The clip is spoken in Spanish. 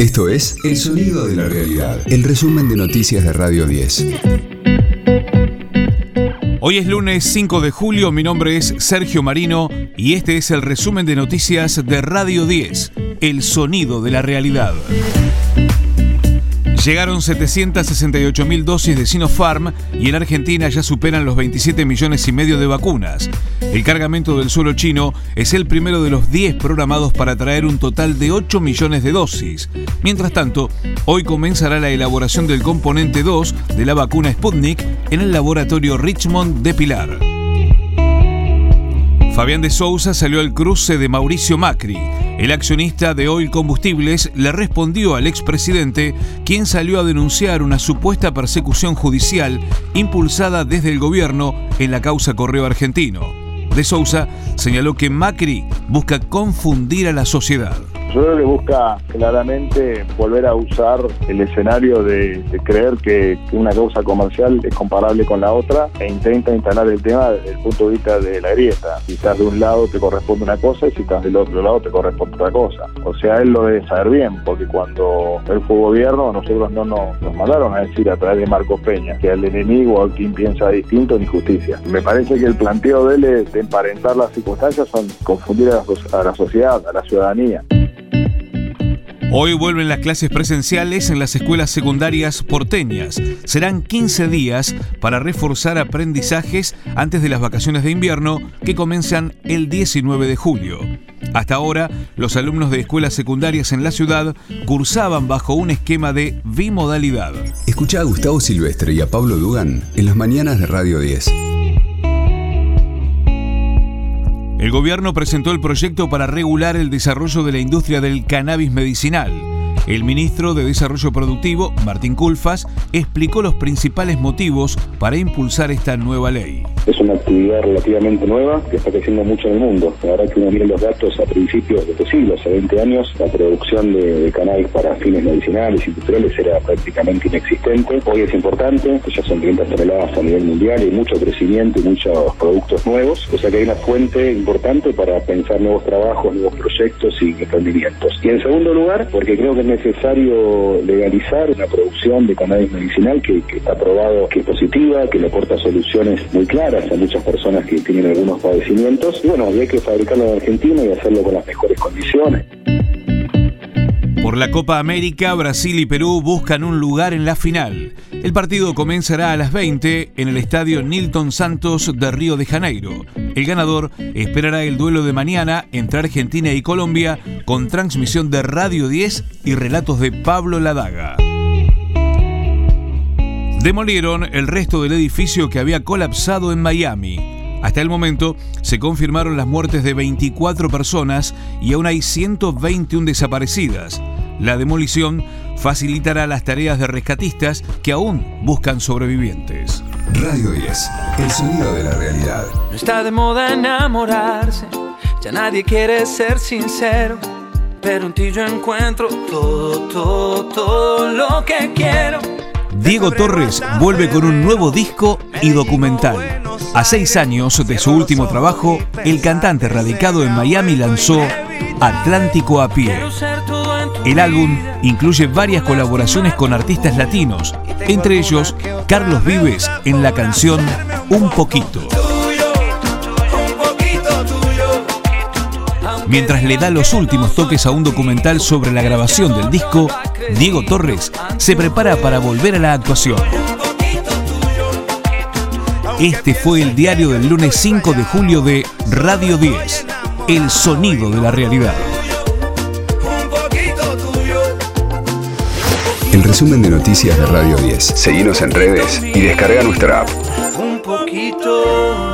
Esto es El Sonido de la Realidad, el resumen de noticias de Radio 10. Hoy es lunes 5 de julio, mi nombre es Sergio Marino y este es el resumen de noticias de Radio 10, El Sonido de la Realidad. Llegaron 768.000 dosis de Sinopharm y en Argentina ya superan los 27 millones y medio de vacunas. El cargamento del suelo chino es el primero de los 10 programados para traer un total de 8 millones de dosis. Mientras tanto, hoy comenzará la elaboración del componente 2 de la vacuna Sputnik en el laboratorio Richmond de Pilar. Fabián de Sousa salió al cruce de Mauricio Macri. El accionista de Oil Combustibles le respondió al expresidente, quien salió a denunciar una supuesta persecución judicial impulsada desde el gobierno en la causa Correo Argentino. De Sousa señaló que Macri busca confundir a la sociedad. Yo creo que busca claramente volver a usar el escenario de, creer que, una causa comercial es comparable con la otra e intenta instalar el tema desde el punto de vista de la grieta. Si estás de un lado te corresponde una cosa y si estás del otro lado te corresponde otra cosa. O sea, él lo debe saber bien, porque cuando él fue gobierno nosotros no nos, mandaron a decir a través de Marcos Peña que al enemigo o a quien piensa distinto ni justicia. Me parece que el planteo de él de emparentar las circunstancias son confundir a la, a la sociedad, a la ciudadanía. Hoy vuelven las clases presenciales en las escuelas secundarias porteñas. Serán 15 días para reforzar aprendizajes antes de las vacaciones de invierno que comienzan el 19 de julio. Hasta ahora, los alumnos de escuelas secundarias en la ciudad cursaban bajo un esquema de bimodalidad. Escucha a Gustavo Silvestre y a Pablo Dugan en las mañanas de Radio 10. El gobierno presentó el proyecto para regular el desarrollo de la industria del cannabis medicinal. El ministro de Desarrollo Productivo, Martín Culfas, explicó los principales motivos para impulsar esta nueva ley. Es una actividad relativamente nueva que está creciendo mucho en el mundo. La verdad que uno mira los datos a principios de este siglo, hace 20 años, la producción de, cannabis para fines medicinales y industriales era prácticamente inexistente. Hoy es importante, ya son 500 toneladas a nivel mundial y mucho crecimiento y muchos productos nuevos. O sea que hay una fuente importante para pensar nuevos trabajos, nuevos proyectos y emprendimientos. Y en segundo lugar, porque creo que es necesario legalizar una producción de cannabis medicinal que, que está probado que es positiva, que le aporta soluciones muy claras a muchas personas que tienen algunos padecimientos. Y bueno, hay que fabricarlo en Argentina y hacerlo con las mejores condiciones. Por la Copa América, Brasil y Perú buscan un lugar en la final. El partido comenzará a las 20 en el estadio Nilton Santos de Río de Janeiro. El ganador esperará el duelo de mañana entre Argentina y Colombia con transmisión de Radio 10 y relatos de Pablo Ladaga. Demolieron el resto del edificio que había colapsado en Miami. Hasta el momento se confirmaron las muertes de 24 personas y aún hay 121 desaparecidas. La demolición facilitará las tareas de rescatistas que aún buscan sobrevivientes. Radio 10, el sonido de la realidad. No está de moda enamorarse, ya nadie quiere ser sincero, pero en ti yo encuentro todo, todo, todo lo que quiero. Diego Torres vuelve con un nuevo disco y documental. A seis años de su último trabajo, el cantante radicado en Miami lanzó Atlántico a pie. El álbum incluye varias colaboraciones con artistas latinos, entre ellos Carlos Vives en la canción Un poquito. Mientras le da los últimos toques a un documental sobre la grabación del disco, Diego Torres se prepara para volver a la actuación. Este fue el diario del lunes 5 de julio de Radio 10, el sonido de la realidad. El resumen de noticias de Radio 10. Seguimos en redes y descarga nuestra app. Un poquito.